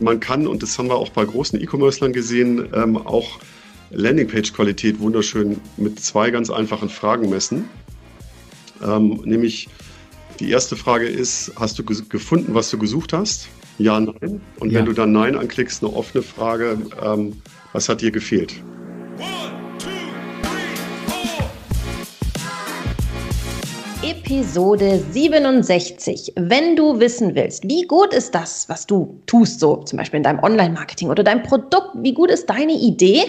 man kann, und das haben wir auch bei großen E-Commercern gesehen, ähm, auch Landingpage-Qualität wunderschön mit zwei ganz einfachen Fragen messen. Ähm, nämlich die erste Frage ist, hast du gefunden, was du gesucht hast? Ja, nein. Und ja. wenn du dann Nein anklickst, eine offene Frage, ähm, was hat dir gefehlt? Episode 67. Wenn du wissen willst, wie gut ist das, was du tust, so zum Beispiel in deinem Online-Marketing oder dein Produkt, wie gut ist deine Idee,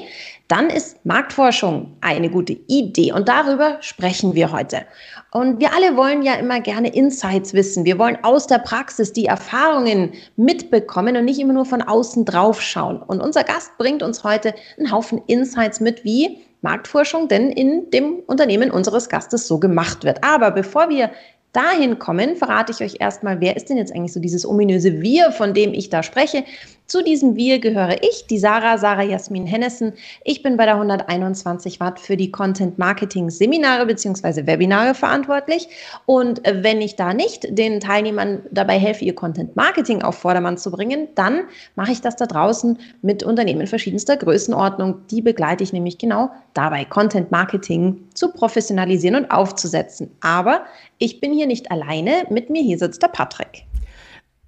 dann ist Marktforschung eine gute Idee. Und darüber sprechen wir heute. Und wir alle wollen ja immer gerne Insights wissen. Wir wollen aus der Praxis die Erfahrungen mitbekommen und nicht immer nur von außen drauf schauen. Und unser Gast bringt uns heute einen Haufen Insights mit, wie Marktforschung denn in dem Unternehmen unseres Gastes so gemacht wird. Aber bevor wir dahin kommen, verrate ich euch erstmal, wer ist denn jetzt eigentlich so dieses ominöse Wir, von dem ich da spreche. Zu diesem Wir gehöre ich, die Sarah, Sarah Jasmin Hennessen. Ich bin bei der 121 Watt für die Content Marketing Seminare bzw. Webinare verantwortlich. Und wenn ich da nicht den Teilnehmern dabei helfe, ihr Content Marketing auf Vordermann zu bringen, dann mache ich das da draußen mit Unternehmen verschiedenster Größenordnung. Die begleite ich nämlich genau dabei, Content Marketing zu professionalisieren und aufzusetzen. Aber ich bin hier nicht alleine. Mit mir hier sitzt der Patrick.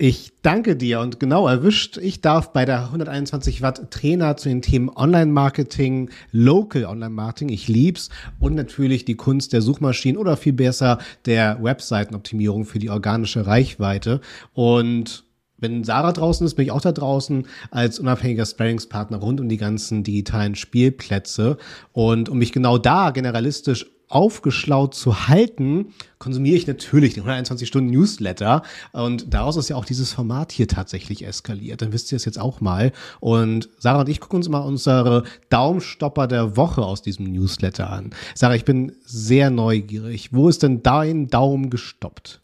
Ich danke dir und genau erwischt. Ich darf bei der 121 Watt Trainer zu den Themen Online-Marketing, Local Online-Marketing, ich lieb's und natürlich die Kunst der Suchmaschinen oder viel besser der Webseitenoptimierung für die organische Reichweite. Und wenn Sarah draußen ist, bin ich auch da draußen als unabhängiger Sparringspartner rund um die ganzen digitalen Spielplätze. Und um mich genau da generalistisch aufgeschlaut zu halten, konsumiere ich natürlich den 121 Stunden Newsletter und daraus ist ja auch dieses Format hier tatsächlich eskaliert. Dann wisst ihr es jetzt auch mal. Und Sarah und ich gucken uns mal unsere Daumenstopper der Woche aus diesem Newsletter an. Sarah, ich bin sehr neugierig. Wo ist denn dein Daumen gestoppt?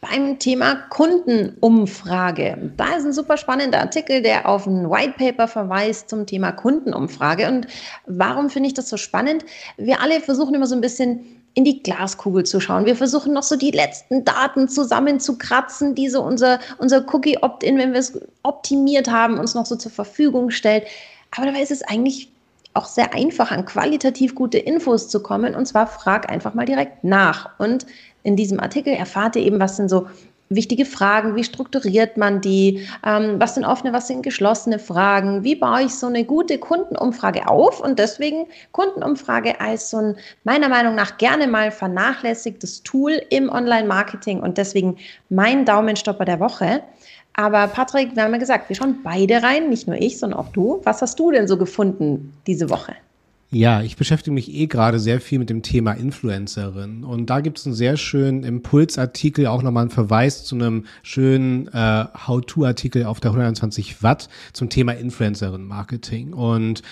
Beim Thema Kundenumfrage. Da ist ein super spannender Artikel, der auf ein White Paper verweist zum Thema Kundenumfrage. Und warum finde ich das so spannend? Wir alle versuchen immer so ein bisschen in die Glaskugel zu schauen. Wir versuchen noch so die letzten Daten zusammenzukratzen, die so unser, unser Cookie-Opt-in, wenn wir es optimiert haben, uns noch so zur Verfügung stellt. Aber dabei ist es eigentlich auch sehr einfach, an qualitativ gute Infos zu kommen. Und zwar frag einfach mal direkt nach. Und in diesem Artikel erfahrt ihr eben, was sind so wichtige Fragen, wie strukturiert man die, ähm, was sind offene, was sind geschlossene Fragen, wie baue ich so eine gute Kundenumfrage auf und deswegen Kundenumfrage als so ein meiner Meinung nach gerne mal vernachlässigtes Tool im Online-Marketing und deswegen mein Daumenstopper der Woche. Aber Patrick, wir haben ja gesagt, wir schauen beide rein, nicht nur ich, sondern auch du. Was hast du denn so gefunden diese Woche? Ja, ich beschäftige mich eh gerade sehr viel mit dem Thema Influencerin. Und da gibt es einen sehr schönen Impulsartikel, auch nochmal einen Verweis zu einem schönen äh, How-To-Artikel auf der 120 Watt zum Thema Influencerin-Marketing. Und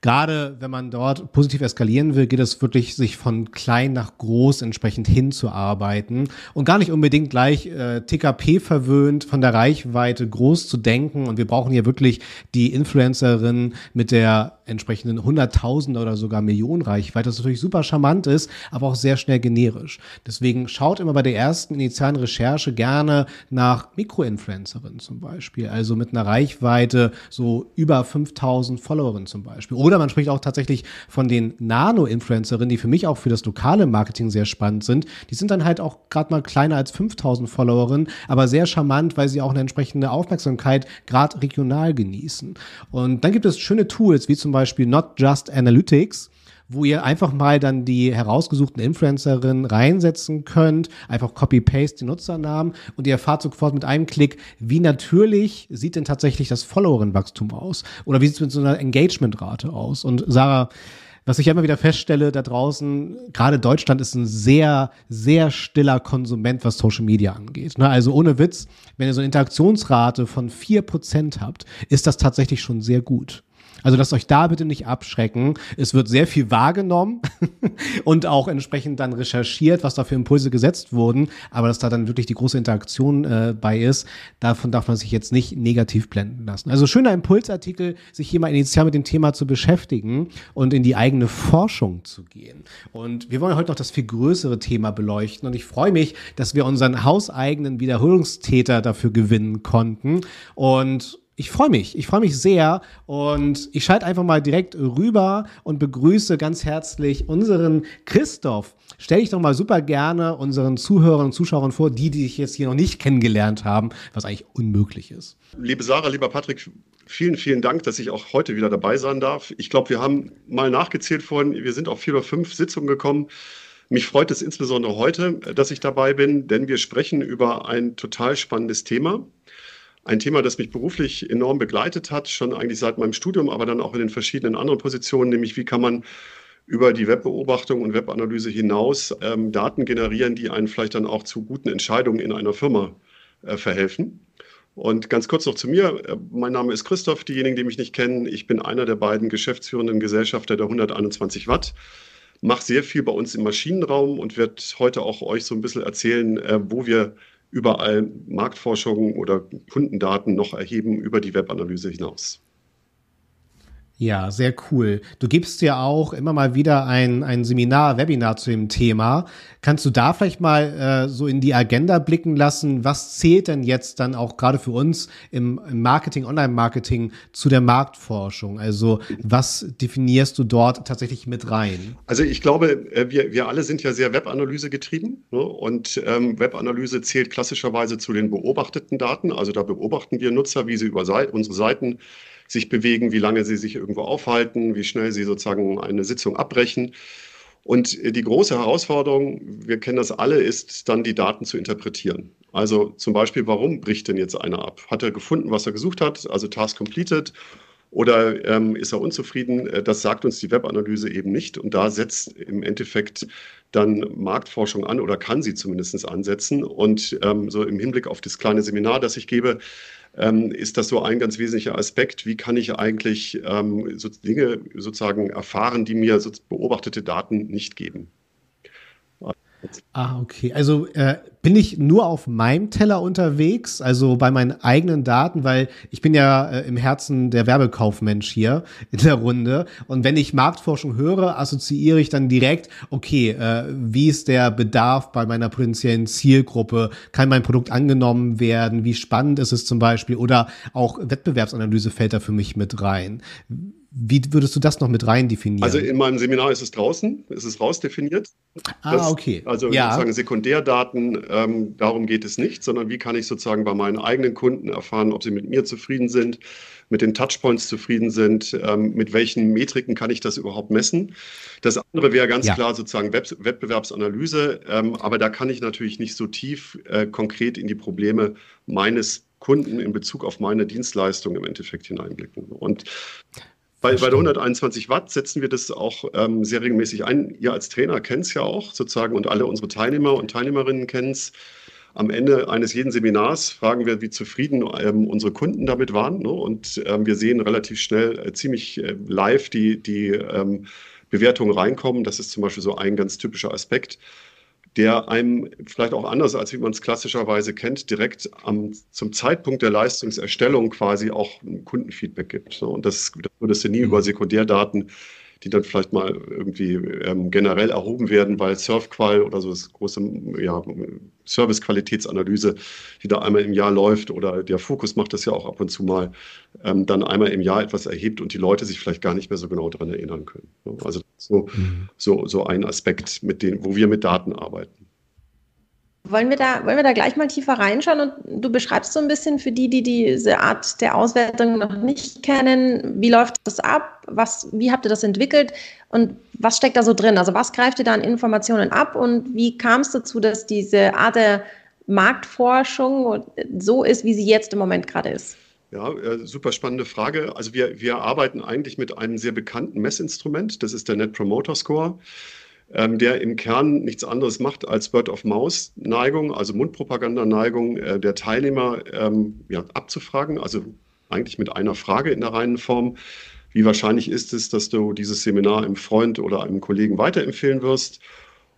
gerade wenn man dort positiv eskalieren will, geht es wirklich, sich von klein nach groß entsprechend hinzuarbeiten und gar nicht unbedingt gleich äh, TKP verwöhnt von der Reichweite groß zu denken. Und wir brauchen hier wirklich die Influencerin mit der entsprechenden Hunderttausender oder sogar Millionen Reichweite, das natürlich super charmant ist, aber auch sehr schnell generisch. Deswegen schaut immer bei der ersten initialen Recherche gerne nach Mikroinfluencerinnen zum Beispiel, also mit einer Reichweite so über 5000 Followerinnen zum Beispiel. Oder man spricht auch tatsächlich von den Nano-Influencerinnen, die für mich auch für das lokale Marketing sehr spannend sind. Die sind dann halt auch gerade mal kleiner als 5000 Followerinnen, aber sehr charmant, weil sie auch eine entsprechende Aufmerksamkeit gerade regional genießen. Und dann gibt es schöne Tools, wie zum Beispiel Not Just Analytics, wo ihr einfach mal dann die herausgesuchten Influencerinnen reinsetzen könnt, einfach Copy-Paste die Nutzernamen und ihr erfahrt sofort mit einem Klick, wie natürlich sieht denn tatsächlich das Followerinnenwachstum aus oder wie sieht es mit so einer Engagementrate aus. Und Sarah, was ich immer wieder feststelle da draußen, gerade Deutschland ist ein sehr, sehr stiller Konsument, was Social Media angeht. Ne? Also ohne Witz, wenn ihr so eine Interaktionsrate von vier Prozent habt, ist das tatsächlich schon sehr gut. Also lasst euch da bitte nicht abschrecken. Es wird sehr viel wahrgenommen und auch entsprechend dann recherchiert, was da für Impulse gesetzt wurden. Aber dass da dann wirklich die große Interaktion äh, bei ist, davon darf man sich jetzt nicht negativ blenden lassen. Also schöner Impulsartikel, sich hier mal initial mit dem Thema zu beschäftigen und in die eigene Forschung zu gehen. Und wir wollen heute noch das viel größere Thema beleuchten. Und ich freue mich, dass wir unseren hauseigenen Wiederholungstäter dafür gewinnen konnten. Und Ich freue mich, ich freue mich sehr und ich schalte einfach mal direkt rüber und begrüße ganz herzlich unseren Christoph. Stell dich doch mal super gerne unseren Zuhörern und Zuschauern vor, die, die dich jetzt hier noch nicht kennengelernt haben, was eigentlich unmöglich ist. Liebe Sarah, lieber Patrick, vielen, vielen Dank, dass ich auch heute wieder dabei sein darf. Ich glaube, wir haben mal nachgezählt vorhin, wir sind auf vier oder fünf Sitzungen gekommen. Mich freut es insbesondere heute, dass ich dabei bin, denn wir sprechen über ein total spannendes Thema. Ein Thema, das mich beruflich enorm begleitet hat, schon eigentlich seit meinem Studium, aber dann auch in den verschiedenen anderen Positionen, nämlich wie kann man über die Webbeobachtung und Webanalyse hinaus ähm, Daten generieren, die einen vielleicht dann auch zu guten Entscheidungen in einer Firma äh, verhelfen. Und ganz kurz noch zu mir. Äh, mein Name ist Christoph. Diejenigen, die mich nicht kennen, ich bin einer der beiden geschäftsführenden Gesellschafter der 121 Watt. Mache sehr viel bei uns im Maschinenraum und werde heute auch euch so ein bisschen erzählen, äh, wo wir überall Marktforschung oder Kundendaten noch erheben über die Webanalyse hinaus. Ja, sehr cool. Du gibst ja auch immer mal wieder ein, ein Seminar, Webinar zu dem Thema. Kannst du da vielleicht mal äh, so in die Agenda blicken lassen? Was zählt denn jetzt dann auch gerade für uns im, Marketing, Online-Marketing zu der Marktforschung? Also was definierst du dort tatsächlich mit rein? Also ich glaube, äh, wir, wir alle sind ja sehr Webanalyse getrieben ne? und ähm, Webanalyse zählt klassischerweise zu den beobachteten Daten. Also da beobachten wir Nutzer, wie sie über Seite, unsere Seiten sich bewegen, wie lange sie sich irgendwo aufhalten, wie schnell sie sozusagen eine Sitzung abbrechen. Und die große Herausforderung, wir kennen das alle, ist dann die Daten zu interpretieren. Also zum Beispiel, warum bricht denn jetzt einer ab? Hat er gefunden, was er gesucht hat, also Task completed? Oder ähm, ist er unzufrieden? Äh, das sagt uns die Webanalyse eben nicht. Und da setzt im Endeffekt dann Marktforschung an oder kann sie zumindest ansetzen. Und ähm, so im Hinblick auf das kleine Seminar, das ich gebe, ähm, ist das so ein ganz wesentlicher Aspekt. Wie kann ich eigentlich ähm, so Dinge sozusagen erfahren, die mir so beobachtete Daten nicht geben? Ah, okay. Also äh, bin ich nur auf meinem Teller unterwegs, also bei meinen eigenen Daten, weil ich bin ja äh, im Herzen der Werbekaufmensch hier in der Runde. Und wenn ich Marktforschung höre, assoziiere ich dann direkt, okay, äh, wie ist der Bedarf bei meiner potenziellen Zielgruppe? Kann mein Produkt angenommen werden? Wie spannend ist es zum Beispiel? Oder auch Wettbewerbsanalyse fällt da für mich mit rein. Wie würdest du das noch mit rein definieren? Also in meinem Seminar ist es draußen, ist es rausdefiniert. Ah, das, okay. Also ja. sozusagen Sekundärdaten, ähm, darum geht es nicht, sondern wie kann ich sozusagen bei meinen eigenen Kunden erfahren, ob sie mit mir zufrieden sind, mit den Touchpoints zufrieden sind, ähm, mit welchen Metriken kann ich das überhaupt messen. Das andere wäre ganz ja. klar sozusagen Web Wettbewerbsanalyse, ähm, aber da kann ich natürlich nicht so tief äh, konkret in die Probleme meines Kunden in Bezug auf meine Dienstleistung im Endeffekt hineinblicken. Und bei, bei der 121 Watt setzen wir das auch ähm, sehr regelmäßig ein. Ihr als Trainer kennt es ja auch sozusagen und alle unsere Teilnehmer und Teilnehmerinnen kennen es. Am Ende eines jeden Seminars fragen wir, wie zufrieden ähm, unsere Kunden damit waren. Ne? Und ähm, wir sehen relativ schnell, äh, ziemlich äh, live die, die ähm, Bewertungen reinkommen. Das ist zum Beispiel so ein ganz typischer Aspekt der einem vielleicht auch anders, als wie man es klassischerweise kennt, direkt am, zum Zeitpunkt der Leistungserstellung quasi auch ein Kundenfeedback gibt. Und das, das würdest du nie mhm. über Sekundärdaten die dann vielleicht mal irgendwie ähm, generell erhoben werden, weil Surfqual oder so das große ja, Service-Qualitätsanalyse, die da einmal im Jahr läuft oder der Fokus macht das ja auch ab und zu mal, ähm, dann einmal im Jahr etwas erhebt und die Leute sich vielleicht gar nicht mehr so genau daran erinnern können. Also so, mhm. so, so ein Aspekt, mit dem, wo wir mit Daten arbeiten. Wollen wir, da, wollen wir da gleich mal tiefer reinschauen und du beschreibst so ein bisschen für die, die diese Art der Auswertung noch nicht kennen, wie läuft das ab, was, wie habt ihr das entwickelt und was steckt da so drin? Also was greift ihr da an Informationen ab und wie kam es dazu, dass diese Art der Marktforschung so ist, wie sie jetzt im Moment gerade ist? Ja, äh, super spannende Frage. Also wir, wir arbeiten eigentlich mit einem sehr bekannten Messinstrument, das ist der Net Promoter Score ähm, der im Kern nichts anderes macht als Word-of-Mouse-Neigung, also Mundpropagandaneigung äh, der Teilnehmer ähm, ja, abzufragen, also eigentlich mit einer Frage in der reinen Form. Wie wahrscheinlich ist es, dass du dieses Seminar einem Freund oder einem Kollegen weiterempfehlen wirst?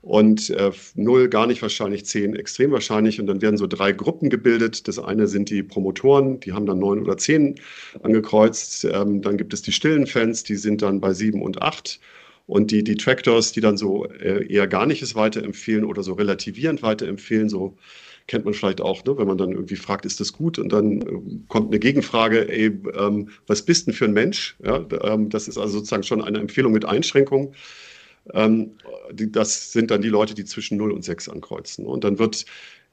Und äh, null gar nicht wahrscheinlich, zehn extrem wahrscheinlich. Und dann werden so drei Gruppen gebildet. Das eine sind die Promotoren, die haben dann neun oder zehn angekreuzt. Ähm, dann gibt es die stillen Fans, die sind dann bei sieben und acht. Und die Detractors, die dann so äh, eher gar nichts weiterempfehlen oder so relativierend weiterempfehlen, so kennt man vielleicht auch, ne? wenn man dann irgendwie fragt, ist das gut? Und dann äh, kommt eine Gegenfrage, ey, ähm, was bist denn für ein Mensch? Ja, ähm, das ist also sozusagen schon eine Empfehlung mit Einschränkung. Ähm, das sind dann die Leute, die zwischen 0 und 6 ankreuzen. Und dann wird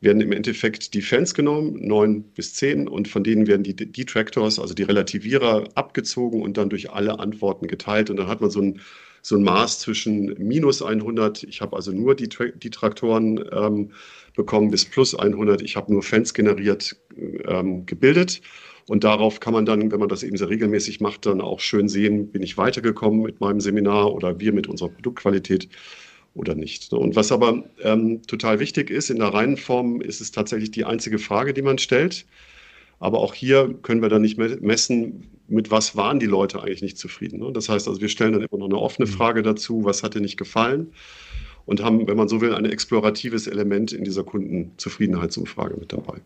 werden im Endeffekt die Fans genommen, neun bis zehn, und von denen werden die Detractors, also die Relativierer, abgezogen und dann durch alle Antworten geteilt. Und dann hat man so ein, so ein Maß zwischen minus 100, ich habe also nur die Detraktoren ähm, bekommen, bis plus 100, ich habe nur Fans generiert, ähm, gebildet. Und darauf kann man dann, wenn man das eben sehr regelmäßig macht, dann auch schön sehen, bin ich weitergekommen mit meinem Seminar oder wir mit unserer Produktqualität oder nicht. Und was aber ähm, total wichtig ist, in der reinen Form ist es tatsächlich die einzige Frage, die man stellt. Aber auch hier können wir dann nicht messen, mit was waren die Leute eigentlich nicht zufrieden. Ne? Das heißt also, wir stellen dann immer noch eine offene mhm. Frage dazu, was hat dir nicht gefallen? Und haben, wenn man so will, ein exploratives Element in dieser Kundenzufriedenheitsumfrage mit dabei.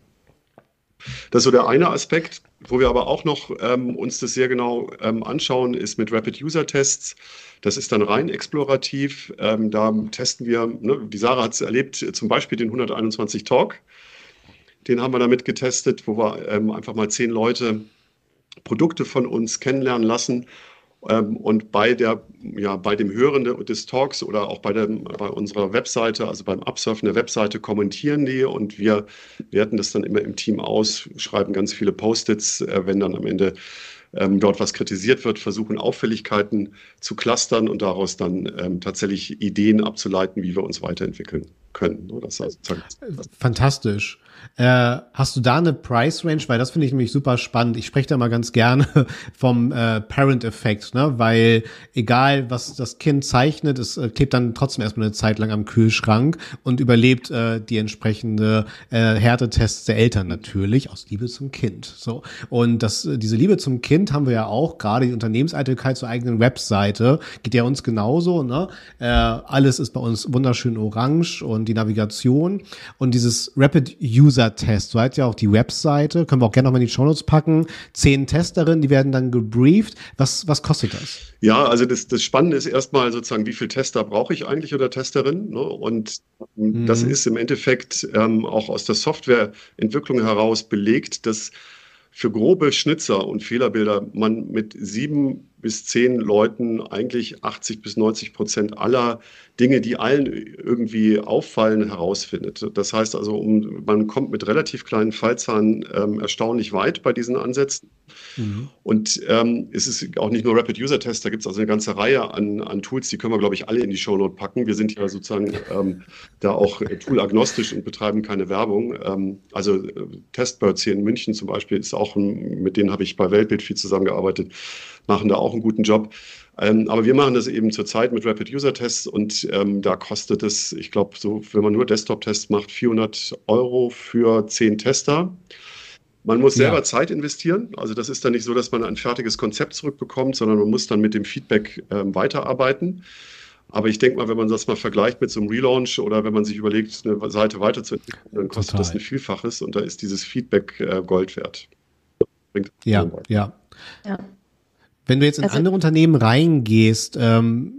Das ist so der eine Aspekt. Wo wir aber auch noch ähm, uns das sehr genau ähm, anschauen, ist mit Rapid User Tests. Das ist dann rein explorativ. Ähm, da testen wir, ne, die Sarah hat es erlebt, zum Beispiel den 121 Talk. Den haben wir damit getestet, wo wir ähm, einfach mal zehn Leute Produkte von uns kennenlernen lassen ähm, und bei, der, ja, bei dem Hören des Talks oder auch bei, der, bei unserer Webseite, also beim Absurfen der Webseite, kommentieren die und wir werten das dann immer im Team aus, schreiben ganz viele Post-its, äh, wenn dann am Ende ähm, dort was kritisiert wird, versuchen Auffälligkeiten zu clustern und daraus dann ähm, tatsächlich Ideen abzuleiten, wie wir uns weiterentwickeln können. Das heißt, Fantastisch. Äh, hast du da eine Price Range? Weil das finde ich nämlich super spannend. Ich spreche da mal ganz gerne vom äh, Parent-Effekt, ne? weil egal, was das Kind zeichnet, es äh, klebt dann trotzdem erstmal eine Zeit lang am Kühlschrank und überlebt äh, die entsprechende äh, Härtetests der Eltern natürlich aus Liebe zum Kind. So und das, äh, diese Liebe zum Kind haben wir ja auch gerade die Unternehmenseitelkeit zur eigenen Webseite geht ja uns genauso. Ne? Äh, alles ist bei uns wunderschön orange und die Navigation und dieses Rapid User User-Test. So hat ja auch die Webseite, können wir auch gerne nochmal in die Shownotes packen. Zehn Testerinnen, die werden dann gebrieft. Was, was kostet das? Ja, also das, das Spannende ist erstmal sozusagen, wie viele Tester brauche ich eigentlich oder Testerin? Ne? Und mhm. das ist im Endeffekt ähm, auch aus der Softwareentwicklung heraus belegt, dass für grobe Schnitzer und Fehlerbilder man mit sieben bis zehn Leuten eigentlich 80 bis 90 Prozent aller Dinge, die allen irgendwie auffallen, herausfindet. Das heißt also, um, man kommt mit relativ kleinen Fallzahlen ähm, erstaunlich weit bei diesen Ansätzen. Mhm. Und ähm, es ist auch nicht nur Rapid User Test, da gibt es also eine ganze Reihe an, an Tools, die können wir, glaube ich, alle in die Shownote packen. Wir sind ja sozusagen ähm, da auch tool-agnostisch und betreiben keine Werbung. Ähm, also äh, Testbirds hier in München zum Beispiel ist auch, ein, mit denen habe ich bei Weltbild viel zusammengearbeitet machen da auch einen guten Job. Ähm, aber wir machen das eben zurzeit mit Rapid User Tests und ähm, da kostet es, ich glaube, so, wenn man nur Desktop-Tests macht, 400 Euro für 10 Tester. Man muss selber ja. Zeit investieren. Also das ist dann nicht so, dass man ein fertiges Konzept zurückbekommt, sondern man muss dann mit dem Feedback ähm, weiterarbeiten. Aber ich denke mal, wenn man das mal vergleicht mit so einem Relaunch oder wenn man sich überlegt, eine Seite weiterzuentwickeln, dann kostet Total. das ein Vielfaches und da ist dieses Feedback äh, Gold wert. ja, ja. ja. Wenn du jetzt in also, andere Unternehmen reingehst, ähm,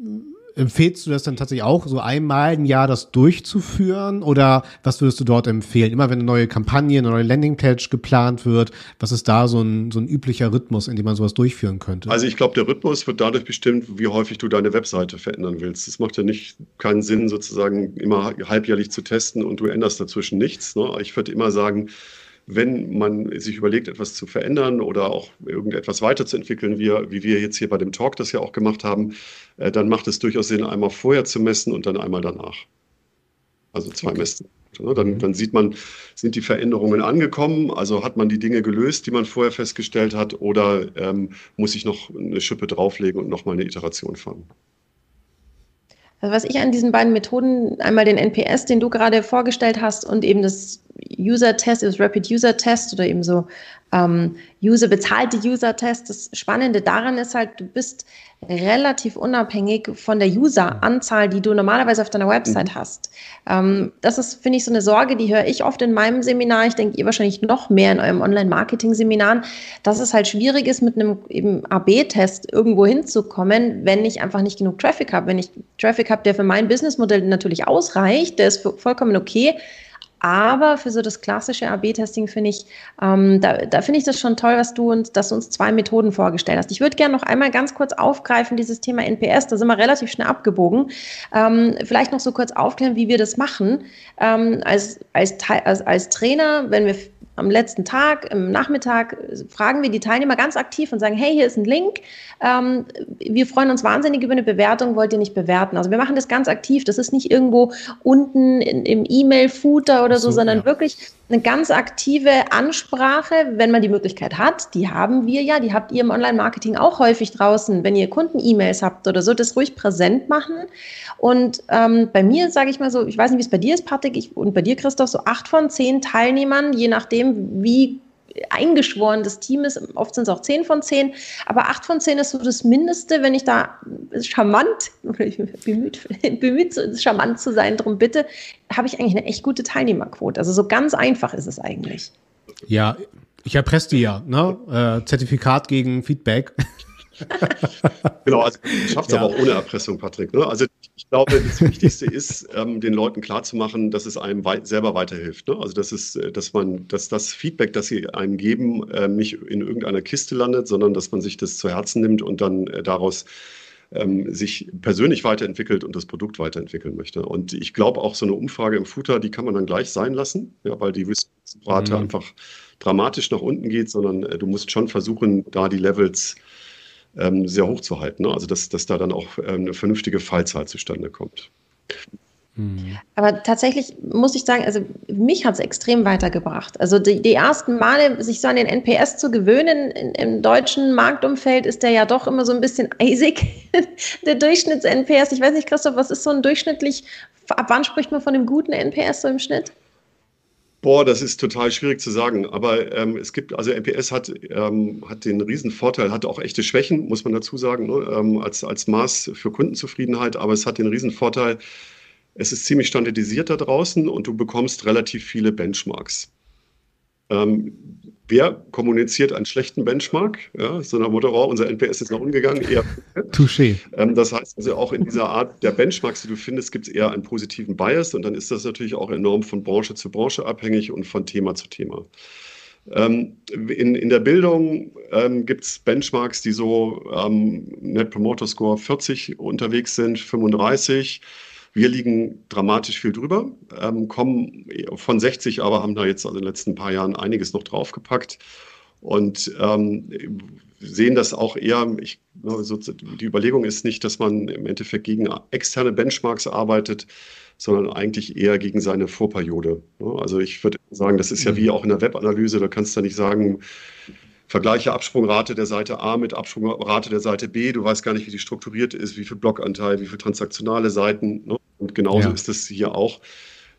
empfehlst du das dann tatsächlich auch, so einmal im Jahr das durchzuführen? Oder was würdest du dort empfehlen? Immer wenn eine neue Kampagne, eine neue Landingpage geplant wird, was ist da so ein, so ein üblicher Rhythmus, in dem man sowas durchführen könnte? Also ich glaube, der Rhythmus wird dadurch bestimmt, wie häufig du deine Webseite verändern willst. Es macht ja nicht keinen Sinn, sozusagen immer halbjährlich zu testen und du änderst dazwischen nichts. Ne? Ich würde immer sagen, wenn man sich überlegt, etwas zu verändern oder auch irgendetwas weiterzuentwickeln, wie, wie wir jetzt hier bei dem Talk das ja auch gemacht haben, äh, dann macht es durchaus Sinn, einmal vorher zu messen und dann einmal danach. Also zwei okay. Messen. Dann, mhm. dann, sieht man, sind die Veränderungen angekommen, also hat man die Dinge gelöst, die man vorher festgestellt hat, oder ähm, muss ich noch eine Schippe drauflegen und nochmal eine Iteration fahren? Also was ich an diesen beiden Methoden, einmal den NPS, den du gerade vorgestellt hast, und eben das User-Test, das Rapid User-Test oder eben so ähm, User, bezahlte User-Test. Das Spannende daran ist halt, du bist relativ unabhängig von der User-Anzahl, die du normalerweise auf deiner Website mhm. hast. Ähm, das ist, finde ich, so eine Sorge, die höre ich oft in meinem Seminar. Ich denke, ihr wahrscheinlich noch mehr in eurem Online-Marketing-Seminaren, dass es halt schwierig ist, mit einem AB-Test irgendwo hinzukommen, wenn ich einfach nicht genug Traffic habe. Wenn ich Traffic habe, der für mein Businessmodell natürlich ausreicht, der ist vollkommen okay Aber für so das klassische AB-Testing finde ich, ähm, da, da finde ich das schon toll, was du uns, dass du uns zwei Methoden vorgestellt hast. Ich würde gerne noch einmal ganz kurz aufgreifen, dieses Thema NPS, da sind wir relativ schnell abgebogen. Ähm, vielleicht noch so kurz aufklären, wie wir das machen. Ähm, als, als, als, als Trainer, wenn wir am letzten Tag, im Nachmittag, fragen wir die Teilnehmer ganz aktiv und sagen, hey, hier ist ein Link. Ähm, wir freuen uns wahnsinnig über eine Bewertung, wollt ihr nicht bewerten? Also wir machen das ganz aktiv. Das ist nicht irgendwo unten in, im E-Mail-Footer oder so, so, sondern ja. wirklich eine ganz aktive Ansprache, wenn man die Möglichkeit hat. Die haben wir ja, die habt ihr im Online-Marketing auch häufig draußen, wenn ihr Kunden-E-Mails habt oder so, das ruhig präsent machen. Und ähm, bei mir, sage ich mal so, ich weiß nicht, wie es bei dir ist, Patrick, ich, und bei dir, Christoph, so acht von zehn Teilnehmern, je nachdem, wie eingeschworen das Team ist. Oft sind es auch zehn von zehn, aber acht von zehn ist so das Mindeste, wenn ich da charmant, bemüht, bemüht charmant zu sein, darum bitte, habe ich eigentlich eine echt gute Teilnehmerquote. Also so ganz einfach ist es eigentlich. Ja, ich erpresse die ja, ne? Äh, Zertifikat gegen Feedback. genau, also schafft es ja. aber auch ohne Erpressung, Patrick. Ne? Also ich glaube, das Wichtigste ist, ähm, den Leuten klarzumachen, dass es einem wei selber weiterhilft. Ne? Also dass es, äh, dass man, dass das Feedback, das sie einem geben, äh, nicht in irgendeiner Kiste landet, sondern dass man sich das zu Herzen nimmt und dann äh, daraus ähm, sich persönlich weiterentwickelt und das Produkt weiterentwickeln möchte. Und ich glaube auch so eine Umfrage im Footer, die kann man dann gleich sein lassen, ja, weil die Wissensrate mhm. einfach dramatisch nach unten geht, sondern äh, du musst schon versuchen, da die Levels ähm, sehr hoch zu halten. Ne? Also dass, dass da dann auch ähm, eine vernünftige Fallzahl zustande kommt. Mhm. Aber tatsächlich muss ich sagen, also mich hat es extrem weitergebracht. Also die, die, ersten Male, sich so an den NPS zu gewöhnen in, im deutschen Marktumfeld, ist der ja doch immer so ein bisschen eisig, der Durchschnitts-NPS. Ich weiß nicht, Christoph, was ist so ein durchschnittlich, ab wann spricht man von einem guten NPS so im Schnitt? Boah, das ist total schwierig zu sagen. Aber ähm, es gibt, also NPS hat, ähm, hat den riesen Vorteil, hat auch echte Schwächen, muss man dazu sagen, ne? ähm, als, als Maß für Kundenzufriedenheit. Aber es hat den riesen Vorteil, es ist ziemlich standardisiert da draußen und du bekommst relativ viele Benchmarks. Ähm, wer kommuniziert einen schlechten Benchmark? Ja, so nach Motto, oh, unser NPS ist nach unten gegangen. Eher, Touché. Ähm, das heißt also auch in dieser Art der Benchmarks, die du findest, gibt es eher einen positiven Bias und dann ist das natürlich auch enorm von Branche zu Branche abhängig und von Thema zu Thema. Ähm, in, in der Bildung ähm, gibt es Benchmarks, die so ähm, Net Promoter Score 40 unterwegs sind, 35. Wir liegen dramatisch viel drüber, ähm, kommen von 60, aber haben da jetzt also in den letzten paar Jahren einiges noch draufgepackt und ähm, sehen das auch eher, ich, also die Überlegung ist nicht, dass man im Endeffekt gegen externe Benchmarks arbeitet, sondern eigentlich eher gegen seine Vorperiode. Also ich würde sagen, das ist ja wie mhm. auch in der Webanalyse, da kannst du nicht sagen, vergleiche Absprungrate der Seite A mit Absprungrate der Seite B, du weißt gar nicht, wie die strukturiert ist, wie viel Blockanteil, wie viel transaktionale Seiten. Ne? Und genauso ja. ist es hier auch.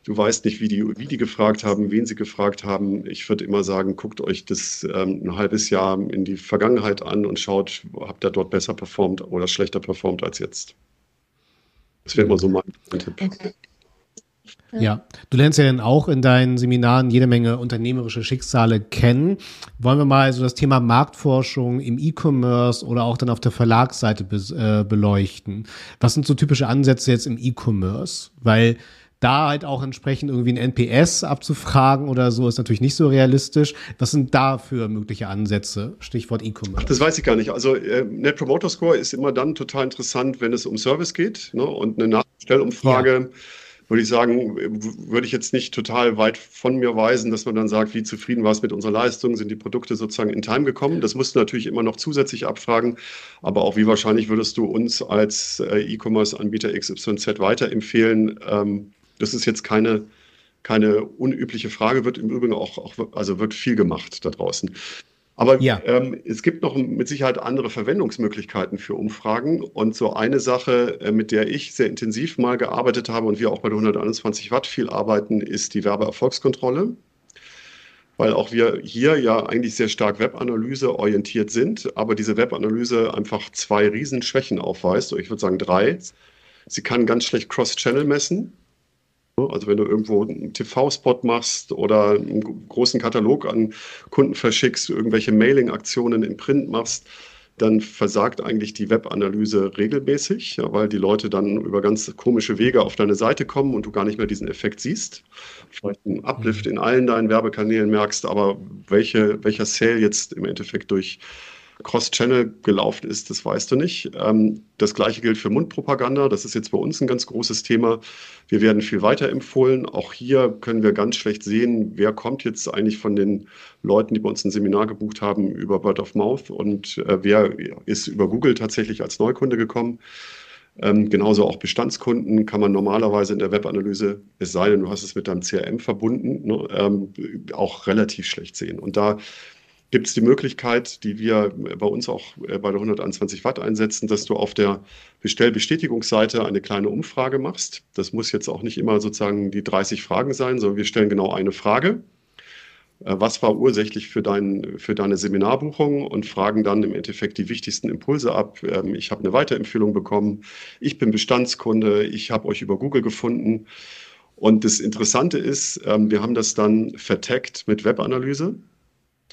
Du weißt nicht, wie die, wie die gefragt haben, wen sie gefragt haben. Ich würde immer sagen, guckt euch das ähm, ein halbes Jahr in die Vergangenheit an und schaut, habt ihr dort besser performt oder schlechter performt als jetzt. Das wäre immer so mein Tipp. Ja, du lernst ja dann auch in deinen Seminaren jede Menge unternehmerische Schicksale kennen. Wollen wir mal so das Thema Marktforschung im E-Commerce oder auch dann auf der Verlagsseite be äh, beleuchten? Was sind so typische Ansätze jetzt im E-Commerce? Weil da halt auch entsprechend irgendwie ein NPS abzufragen oder so ist natürlich nicht so realistisch. Was sind da für mögliche Ansätze? Stichwort E-Commerce. Das weiß ich gar nicht. Also äh, Net Promoter Score ist immer dann total interessant, wenn es um Service geht ne? und eine Nachstellumfrage. Ja würde ich sagen, würde ich jetzt nicht total weit von mir weisen, dass man dann sagt, wie zufrieden war es mit unserer Leistung, sind die Produkte sozusagen in Time gekommen. Das musst du natürlich immer noch zusätzlich abfragen, aber auch wie wahrscheinlich würdest du uns als äh, E-Commerce-Anbieter XYZ weiterempfehlen? Ähm, das ist jetzt keine, keine unübliche Frage, wird im Übrigen auch, auch also wird viel gemacht da draußen. Aber ja. ähm, es gibt noch mit Sicherheit andere Verwendungsmöglichkeiten für Umfragen. Und so eine Sache, äh, mit der ich sehr intensiv mal gearbeitet habe und wir auch bei der 121 Watt viel arbeiten, ist die Werbeerfolgskontrolle. Weil auch wir hier ja eigentlich sehr stark Webanalyse orientiert sind, aber diese Webanalyse einfach zwei Riesenschwächen aufweist, ich würde sagen drei. Sie kann ganz schlecht Cross-Channel messen. Also wenn du irgendwo einen TV-Spot machst oder einen großen Katalog an Kunden verschickst, irgendwelche Mailing-Aktionen im Print machst, dann versagt eigentlich die Webanalyse regelmäßig, ja, weil die Leute dann über ganz komische Wege auf deine Seite kommen und du gar nicht mehr diesen Effekt siehst. Vielleicht einen Uplift mhm. in allen deinen Werbekanälen merkst, aber welche, welcher Sale jetzt im Endeffekt durch Cross-Channel gelaufen ist, das weißt du nicht. Ähm, das gleiche gilt für Mundpropaganda. Das ist jetzt bei uns ein ganz großes Thema. Wir werden viel weiter empfohlen. Auch hier können wir ganz schlecht sehen, wer kommt jetzt eigentlich von den Leuten, die bei uns ein Seminar gebucht haben, über Word of Mouth und äh, wer ist über Google tatsächlich als Neukunde gekommen. Ähm, genauso auch Bestandskunden kann man normalerweise in der Webanalyse, es sei denn, du hast es mit deinem CRM verbunden, ne, ähm, auch relativ schlecht sehen. Und da gibt es die Möglichkeit, die wir bei uns auch äh, bei der 121 Watt einsetzen, dass du auf der Bestellbestätigungsseite eine kleine Umfrage machst. Das muss jetzt auch nicht immer sozusagen die 30 Fragen sein, sondern wir stellen genau eine Frage. Äh, was war ursächlich für, dein, für deine Seminarbuchung und fragen dann im Endeffekt die wichtigsten Impulse ab. Ähm, ich habe eine Weiterempfehlung bekommen, ich bin Bestandskunde, ich habe euch über Google gefunden. Und das Interessante ist, ähm, wir haben das dann vertaggt mit Webanalyse.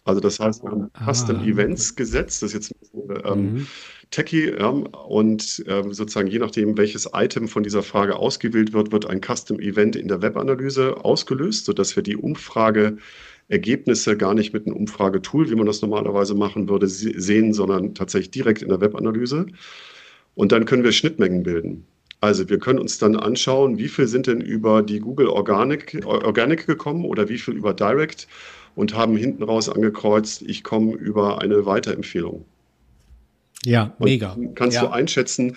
Also das heißt, wir haben ah, Custom Events gesetzt, das ist jetzt ähm, mhm. Techie ja, und ähm, sozusagen je nachdem, welches Item von dieser Frage ausgewählt wird, wird ein Custom Event in der Webanalyse ausgelöst, sodass wir die Umfrageergebnisse gar nicht mit einem Umfragetool, wie man das normalerweise machen würde, sehen, sondern tatsächlich direkt in der Webanalyse. Und dann können wir Schnittmengen bilden. Also wir können uns dann anschauen, wie viel sind denn über die Google Organic, Organic gekommen oder wie viel über Direct und haben hinten raus angekreuzt, ich komme über eine Weiterempfehlung. Ja, und mega. Kannst ja. du einschätzen,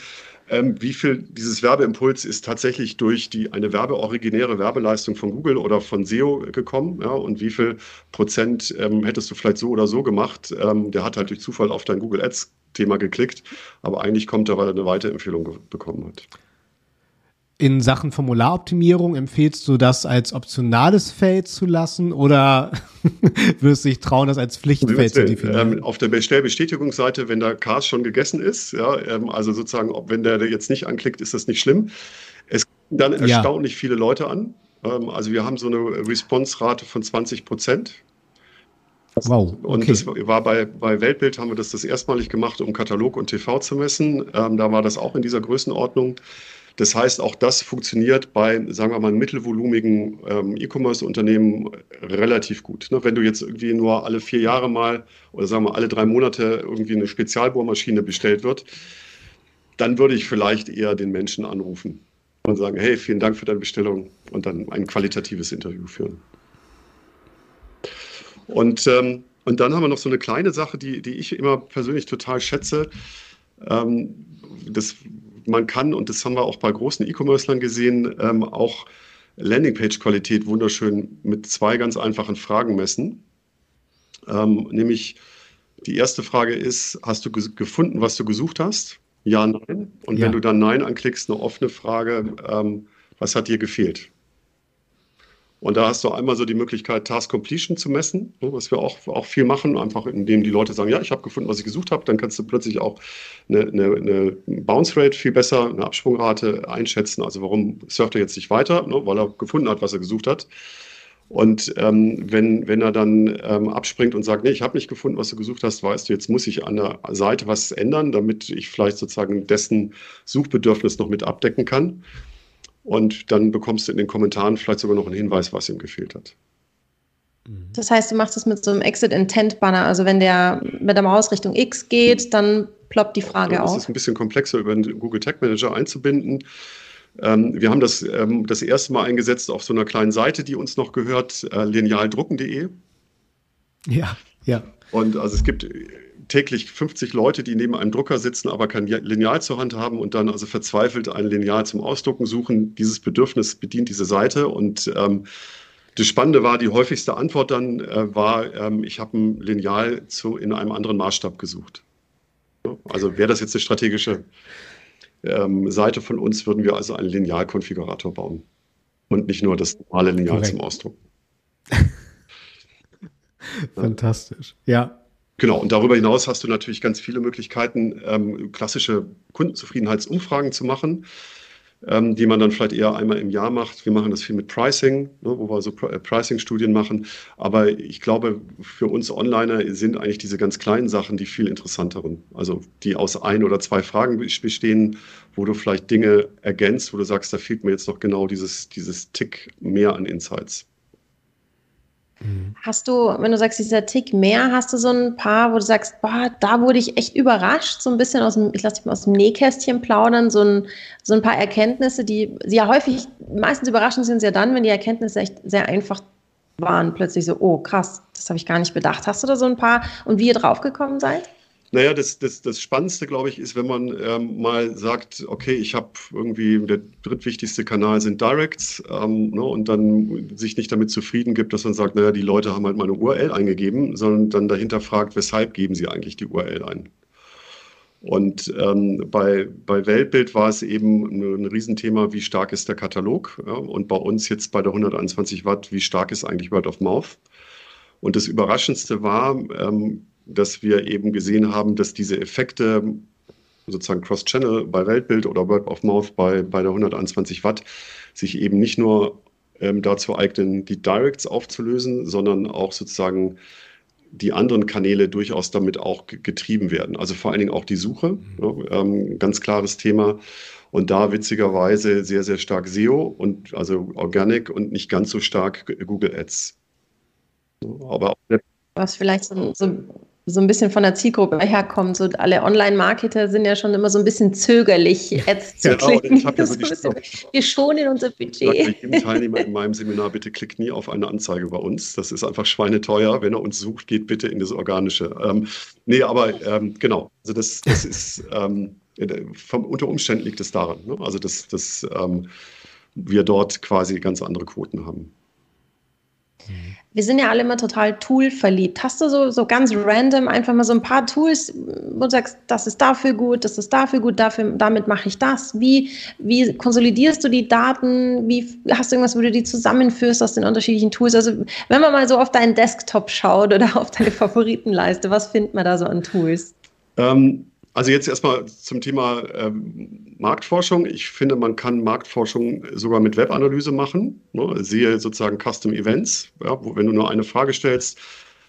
ähm, wie viel dieses Werbeimpuls ist tatsächlich durch die, eine werbeoriginäre Werbeleistung von Google oder von SEO gekommen? Ja, und wie viel Prozent ähm, hättest du vielleicht so oder so gemacht? Ähm, der hat halt durch Zufall auf dein Google Ads Thema geklickt, aber eigentlich kommt er, weil er eine Weiterempfehlung bekommen hat. In Sachen Formularoptimierung empfehlst du das als optionales Feld zu lassen oder wirst du dich trauen, das als Pflichtfeld zu definieren? Ähm, auf der Bestellbestätigungsseite, wenn der Cars schon gegessen ist, ja, ähm, also sozusagen, ob, wenn der jetzt nicht anklickt, ist das nicht schlimm. Es kommen dann erstaunlich ja. viele Leute an. Ähm, also wir haben so eine Response-Rate von 20 Prozent. Wow. Okay. Und das war bei, bei Weltbild haben wir das das erstmalig gemacht, um Katalog und TV zu messen. Ähm, da war das auch in dieser Größenordnung. Das heißt, auch das funktioniert bei, sagen wir mal, mittelvolumigen ähm, E-Commerce-Unternehmen relativ gut. Ne? Wenn du jetzt irgendwie nur alle vier Jahre mal oder sagen wir alle drei Monate irgendwie eine Spezialbohrmaschine bestellt wird, dann würde ich vielleicht eher den Menschen anrufen und sagen, hey, vielen Dank für deine Bestellung und dann ein qualitatives Interview führen. Und, ähm, und dann haben wir noch so eine kleine Sache, die, die ich immer persönlich total schätze. Ähm, das man kann, und das haben wir auch bei großen E-Commercern gesehen, ähm, auch Landingpage-Qualität wunderschön mit zwei ganz einfachen Fragen messen. Ähm, nämlich die erste Frage ist, hast du gefunden, was du gesucht hast? Ja, nein. Und ja. wenn du dann Nein anklickst, eine offene Frage, ähm, was hat dir gefehlt? Und da hast du einmal so die Möglichkeit, Task Completion zu messen, ne, was wir auch, auch viel machen, einfach indem die Leute sagen, ja, ich habe gefunden, was ich gesucht habe. Dann kannst du plötzlich auch eine, eine, eine, Bounce Rate viel besser, eine Absprungrate einschätzen. Also warum surft er jetzt nicht weiter? Ne, weil er gefunden hat, was er gesucht hat. Und ähm, wenn, wenn er dann ähm, abspringt und sagt, nee, ich habe nicht gefunden, was du gesucht hast, weißt du, jetzt muss ich an der Seite was ändern, damit ich vielleicht sozusagen dessen Suchbedürfnis noch mit abdecken kann. Und dann bekommst du in den Kommentaren vielleicht sogar noch einen Hinweis, was ihm gefehlt hat. Mhm. Das heißt, du machst das mit so einem Exit-Intent-Banner. Also wenn der mit der Maus Richtung X geht, dann ploppt die Frage auf. Das ist ein bisschen komplexer über den Google Tag Manager einzubinden. Ähm, wir haben das ähm, das erste Mal eingesetzt auf so einer kleinen Seite, die uns noch gehört, äh, linealdrucken.de. Ja, ja. Und also es gibt täglich 50 Leute, die neben einem Drucker sitzen, aber kein Lineal zur Hand haben und dann also verzweifelt ein Lineal zum Ausdrucken suchen. Dieses Bedürfnis bedient diese Seite und ähm, das Spannende war, die häufigste Antwort dann äh, war, ähm, ich habe ein Lineal zu, in einem anderen Maßstab gesucht. Also wäre das jetzt eine strategische ähm, Seite von uns, würden wir also einen Linealkonfigurator bauen und nicht nur das normale Lineal Korrekt. zum Ausdrucken. Fantastisch. Ja, Genau, und darüber hinaus hast du natürlich ganz viele Möglichkeiten, ähm, klassische Kundenzufriedenheitsumfragen zu machen. ähm, die man dann vielleicht eher einmal im Jahr macht. Wir machen das viel mit Pricing, ne, wo wir so äh, Pricing-Studien machen. Aber ich glaube, für uns Onliner sind eigentlich diese ganz kleinen Sachen die viel interessanteren. Also die aus ein oder zwei Fragen bestehen, wo du vielleicht Dinge ergänzt, wo du sagst, da fehlt mir jetzt noch genau dieses, dieses Tick mehr an Insights. Hast du, wenn du sagst, dieser Tick mehr, hast du so ein paar, wo du sagst, boah, da wurde ich echt überrascht, so ein bisschen aus dem, ich lasse dich mal aus dem Nähkästchen plaudern, so ein, so ein paar Erkenntnisse, die ja häufig, meistens überraschend sind sie ja dann, wenn die Erkenntnisse echt sehr einfach waren, plötzlich so, oh krass, das habe ich gar nicht bedacht. Hast du da so ein paar und wie ihr draufgekommen seid? Naja, das, das, das Spannendste, glaube ich, ist, wenn man ähm, mal sagt, okay, ich habe irgendwie, der drittwichtigste Kanal sind Directs ähm, ne, und dann sich nicht damit zufrieden gibt, dass man sagt, naja, die Leute haben halt mal eine URL eingegeben, sondern dann dahinter fragt, weshalb geben sie eigentlich die URL ein. Und ähm, bei, bei Weltbild war es eben ein, ein Riesenthema, wie stark ist der Katalog? Ja? Und bei uns jetzt bei der 121 Watt, wie stark ist eigentlich Word of Mouth? Und das Überraschendste war, ähm, dass wir eben gesehen haben, dass diese Effekte sozusagen Cross-Channel bei Weltbild oder Word of Mouth bei, bei der 121 Watt sich eben nicht nur ähm, dazu eignen, die Directs aufzulösen, sondern auch sozusagen die anderen Kanäle durchaus damit auch getrieben werden. Also vor allen Dingen auch die Suche, mhm. ja, ähm, ganz klares Thema. Und da witzigerweise sehr, sehr stark SEO und also Organic und nicht ganz so stark Google Ads. Aber was vielleicht so, so so ein bisschen von der Zielgruppe herkommt. So alle Online-Marketer sind ja schon immer so ein bisschen zögerlich, jetzt zu genau, klicken. Ich ja so bisschen, wir schonen unser Budget. Ich sage jedem Teilnehmer in meinem Seminar, bitte klickt nie auf eine Anzeige bei uns. Das ist einfach schweineteuer. Wenn er uns sucht, geht bitte in das Organische. Ähm, nee, aber ähm, genau. Also das, das ist ähm, vom, unter Umständen liegt es daran. Ne? Also dass, dass ähm, wir dort quasi ganz andere Quoten haben. Wir sind ja alle immer total Tool-verliebt. Hast du so, so ganz random einfach mal so ein paar Tools, wo du sagst, das ist dafür gut, das ist dafür gut, dafür, damit mache ich das? Wie, wie konsolidierst du die Daten? Wie hast du irgendwas, wo du die zusammenführst aus den unterschiedlichen Tools? Also, wenn man mal so auf deinen Desktop schaut oder auf deine Favoritenleiste, was findet man da so an Tools? Ähm, also jetzt erstmal zum Thema ähm, Marktforschung. Ich finde, man kann Marktforschung sogar mit Webanalyse machen. Ne? Siehe sozusagen Custom Events, ja, wo, wenn du nur eine Frage stellst,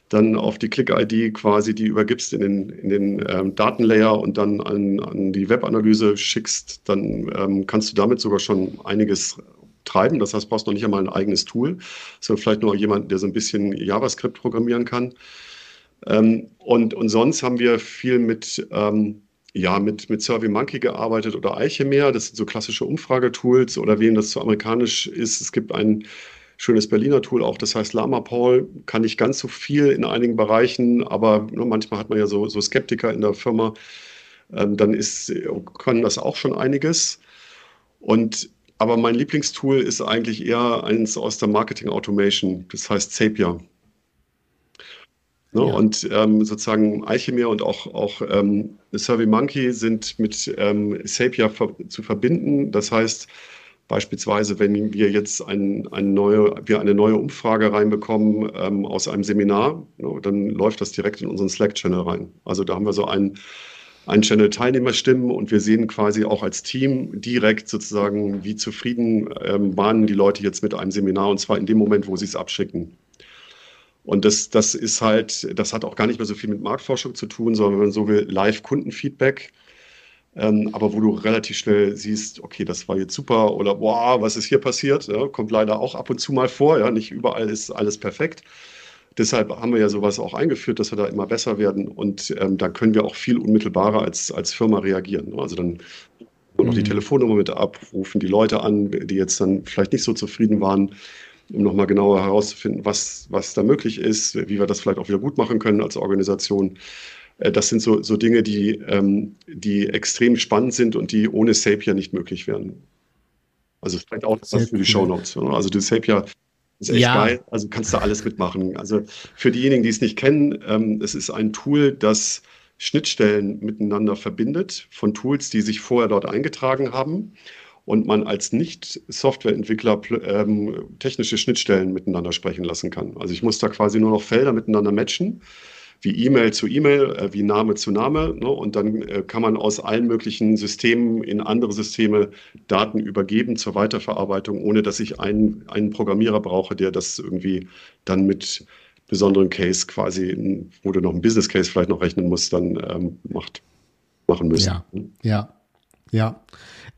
dann auf die Click-ID quasi die übergibst in den, in den ähm, Datenlayer und dann an, an die Webanalyse schickst, dann ähm, kannst du damit sogar schon einiges treiben. Das heißt, brauchst noch nicht einmal ein eigenes Tool, sondern vielleicht nur jemand, der so ein bisschen JavaScript programmieren kann. Ähm, und, und sonst haben wir viel mit, ähm, ja, mit, mit SurveyMonkey gearbeitet oder Eichemeer. Das sind so klassische Umfragetools oder wem das zu amerikanisch ist. Es gibt ein schönes Berliner Tool auch, das heißt Lama Paul. Kann nicht ganz so viel in einigen Bereichen, aber ne, manchmal hat man ja so, so Skeptiker in der Firma. Ähm, dann ist, kann das auch schon einiges. Und aber mein Lieblingstool ist eigentlich eher eins aus der Marketing Automation, das heißt Zapier. Ne? Ja. Und ähm, sozusagen Alchemia und auch, auch ähm, SurveyMonkey sind mit ähm, Sapia ver zu verbinden. Das heißt, beispielsweise, wenn wir jetzt ein, eine, neue, wir eine neue Umfrage reinbekommen ähm, aus einem Seminar, ne, dann läuft das direkt in unseren Slack-Channel rein. Also da haben wir so einen, einen Channel Teilnehmerstimmen und wir sehen quasi auch als Team direkt sozusagen, wie zufrieden ähm, waren die Leute jetzt mit einem Seminar und zwar in dem Moment, wo sie es abschicken. Und das, das ist halt, das hat auch gar nicht mehr so viel mit Marktforschung zu tun, sondern wenn man so will, Live-Kundenfeedback. Ähm, aber wo du relativ schnell siehst, okay, das war jetzt super oder boah, was ist hier passiert? Ja, kommt leider auch ab und zu mal vor. Ja, nicht überall ist alles perfekt. Deshalb haben wir ja sowas auch eingeführt, dass wir da immer besser werden. Und ähm, da können wir auch viel unmittelbarer als, als Firma reagieren. Also dann noch die mhm. Telefonnummer mit abrufen, die Leute an, die jetzt dann vielleicht nicht so zufrieden waren um nochmal genauer herauszufinden, was, was da möglich ist, wie wir das vielleicht auch wieder gut machen können als Organisation. Äh, das sind so, so Dinge, die, ähm, die extrem spannend sind und die ohne Sapia nicht möglich wären. Also vielleicht auch das für die Show Notes. Also die Sapia ist echt ja. geil. Also kannst du alles mitmachen. Also für diejenigen, die es nicht kennen, ähm, es ist ein Tool, das Schnittstellen miteinander verbindet von Tools, die sich vorher dort eingetragen haben und man als Nicht-Softwareentwickler ähm, technische Schnittstellen miteinander sprechen lassen kann. Also ich muss da quasi nur noch Felder miteinander matchen. wie E-Mail zu E-Mail, äh, wie Name zu Name. Ne? Und dann äh, kann man aus allen möglichen Systemen in andere Systeme Daten übergeben zur Weiterverarbeitung, ohne dass ich einen, einen Programmierer brauche, der das irgendwie dann mit besonderen Case quasi, wo du noch einen Business Case vielleicht noch rechnen musst, dann ähm, macht, machen müssen. Ja, ja, ja.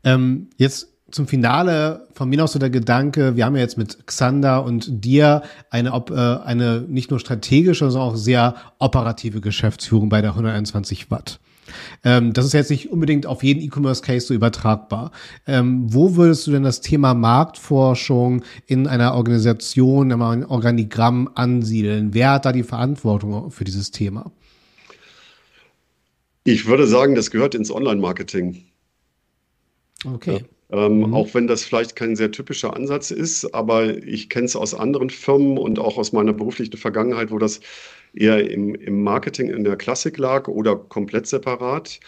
Ähm, jetzt zum Finale von mir noch so der Gedanke, wir haben ja jetzt mit Xander und dir eine, äh, eine nicht nur strategische, sondern auch sehr operative Geschäftsführung bei der 121 Watt. Ähm, das ist jetzt nicht unbedingt auf jeden E-Commerce-Case so übertragbar. Ähm, wo würdest du denn das Thema Marktforschung in einer Organisation, in einem Organigramm ansiedeln? Wer hat da die Verantwortung für dieses Thema? Ich würde sagen, das gehört ins Online-Marketing. Okay. Ja. Ähm, mhm. Auch wenn das vielleicht kein sehr typischer Ansatz ist, aber ich kenne es aus anderen Firmen und auch aus meiner beruflichen Vergangenheit, wo das eher im, im Marketing in der Klassik lag oder komplett separat.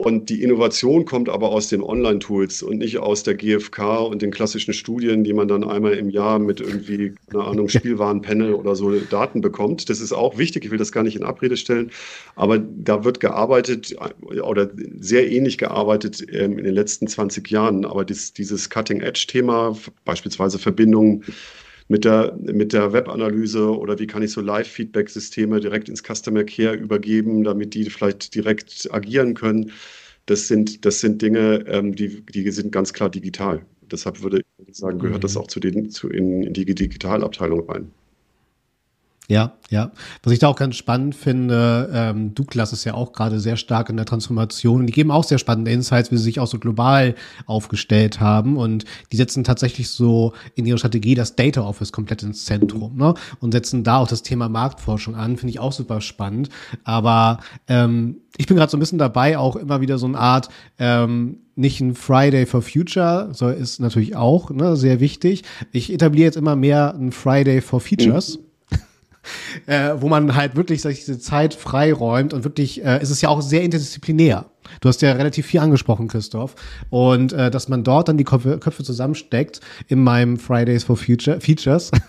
Und die Innovation kommt aber aus den Online-Tools und nicht aus der GfK und den klassischen Studien, die man dann einmal im Jahr mit irgendwie, keine Ahnung, Spielwarenpanel oder so Daten bekommt. Das ist auch wichtig, ich will das gar nicht in Abrede stellen, aber da wird gearbeitet oder sehr ähnlich gearbeitet ähm, in den letzten 20 Jahren. Aber das, dieses Cutting-Edge-Thema, beispielsweise Verbindungen mit der, mit der Webanalyse oder wie kann ich so Live-Feedback-Systeme direkt ins Customer Care übergeben, damit die vielleicht direkt agieren können. Das sind, das sind Dinge, ähm, die, die sind ganz klar digital. Deshalb würde ich sagen, gehört mhm. das auch zu den, zu in, in die Digitalabteilung rein. Ja, ja. Was ich da auch ganz spannend finde, ähm, Douglas ist ja auch gerade sehr stark in der Transformation. Die geben auch sehr spannende Insights, wie sie sich auch so global aufgestellt haben. Und die setzen tatsächlich so in ihrer Strategie das Data Office komplett ins Zentrum ne? und setzen da auch das Thema Marktforschung an. Finde ich auch super spannend. Aber ähm, ich bin gerade so ein bisschen dabei, auch immer wieder so eine Art ähm, nicht ein Friday for Future, so ist natürlich auch ne, sehr wichtig. Ich etabliere jetzt immer mehr ein Friday for Features. Mhm äh, wo man halt wirklich sich diese Zeit freiräumt und wirklich, äh, ist es ja auch sehr interdisziplinär. Du hast ja relativ viel angesprochen, Christoph. Und äh, dass man dort dann die Köpfe, Köpfe zusammensteckt in meinem Fridays for Future Features.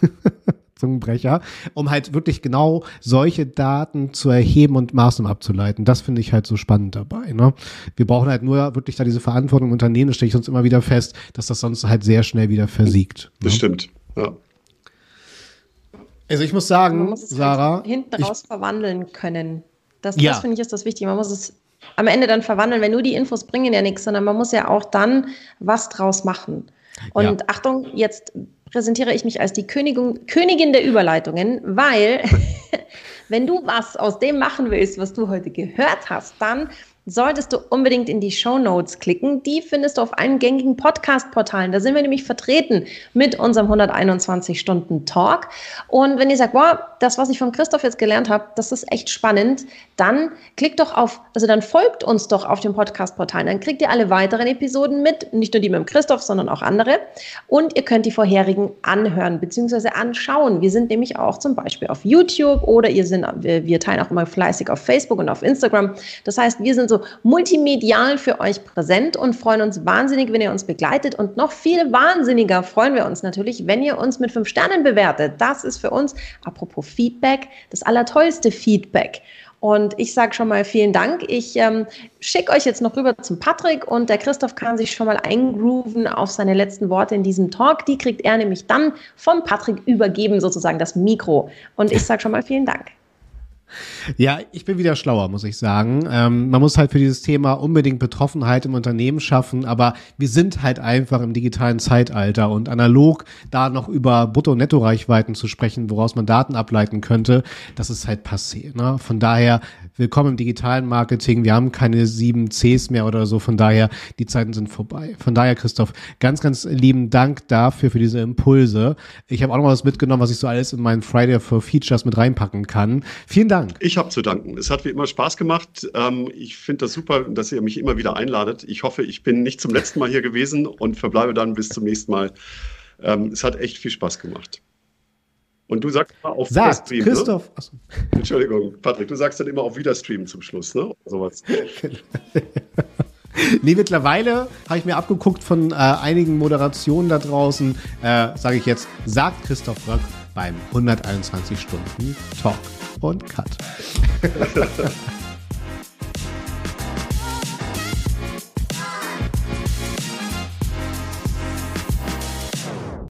Zungenbrecher, um halt wirklich genau solche Daten zu erheben und Maßnahmen abzuleiten. Das finde ich halt so spannend dabei. Ne? Wir brauchen halt nur wirklich da diese Verantwortung im Unternehmen, das stelle ich sonst immer wieder fest, dass das sonst halt sehr schnell wieder versiegt. Das ne? ja. Also ich muss sagen, man muss es halt Sarah, halt hinten raus verwandeln können. Das, ja. das finde ich ist das Wichtige. Man muss es am Ende dann verwandeln, wenn nur die Infos bringen ja nichts, sondern man muss ja auch dann was draus machen. Und ja. Achtung, jetzt präsentiere ich mich als die Königin, Königin der Überleitungen, weil wenn du was aus dem machen willst, was du heute gehört hast, dann solltest du unbedingt in die Show Notes klicken. Die findest du auf allen gängigen Podcast-Portalen. Da sind wir nämlich vertreten mit unserem 121-Stunden-Talk. Und wenn ihr sagt, wow, das, was ich von Christoph jetzt gelernt habe, das ist echt spannend, dann klickt doch auf, also dann folgt uns doch auf den Podcast-Portalen. Dann kriegt ihr alle weiteren Episoden mit, nicht nur die mit dem Christoph, sondern auch andere. Und ihr könnt die vorherigen anhören bzw. anschauen. Wir sind nämlich auch zum Beispiel auf YouTube oder ihr sind, wir teilen auch immer fleißig auf Facebook und auf Instagram. Das heißt, wir sind so multimedial für euch präsent und freuen uns wahnsinnig, wenn ihr uns begleitet. Und noch viel wahnsinniger freuen wir uns natürlich, wenn ihr uns mit fünf Sternen bewertet. Das ist für uns, apropos Feedback, das allertollste Feedback. Und ich sage schon mal vielen Dank. Ich ähm, schicke euch jetzt noch rüber zum Patrick und der Christoph kann sich schon mal eingrooven auf seine letzten Worte in diesem Talk. Die kriegt er nämlich dann vom Patrick übergeben, sozusagen das Mikro. Und ich sage schon mal vielen Dank. Ja, ich bin wieder schlauer, muss ich sagen. Ähm, man muss halt für dieses Thema unbedingt Betroffenheit im Unternehmen schaffen, aber wir sind halt einfach im digitalen Zeitalter und analog da noch über Brutto- und Netto-Reichweiten zu sprechen, woraus man Daten ableiten könnte, das ist halt passé. Ne? Von daher willkommen im digitalen Marketing. Wir haben keine sieben Cs mehr oder so. Von daher, die Zeiten sind vorbei. Von daher, Christoph, ganz, ganz lieben Dank dafür, für diese Impulse. Ich habe auch noch was mitgenommen, was ich so alles in meinen Friday for Features mit reinpacken kann. Vielen Dank. Ich habe zu danken. Es hat wie immer Spaß gemacht. Ähm, ich finde das super, dass ihr mich immer wieder einladet. Ich hoffe, ich bin nicht zum letzten Mal hier gewesen und verbleibe dann bis zum nächsten Mal. Ähm, es hat echt viel Spaß gemacht. Und du sagst immer auf Sagt, Stream, ne? Christoph. Ne? Entschuldigung, Patrick, du sagst dann immer auf Wiederstream zum Schluss, ne? Sowas. nee, mittlerweile habe ich mir abgeguckt von äh, einigen Moderationen da draußen, äh, sage ich jetzt, sagt Christoph Röck beim 121 Stunden Talk. Und Cut.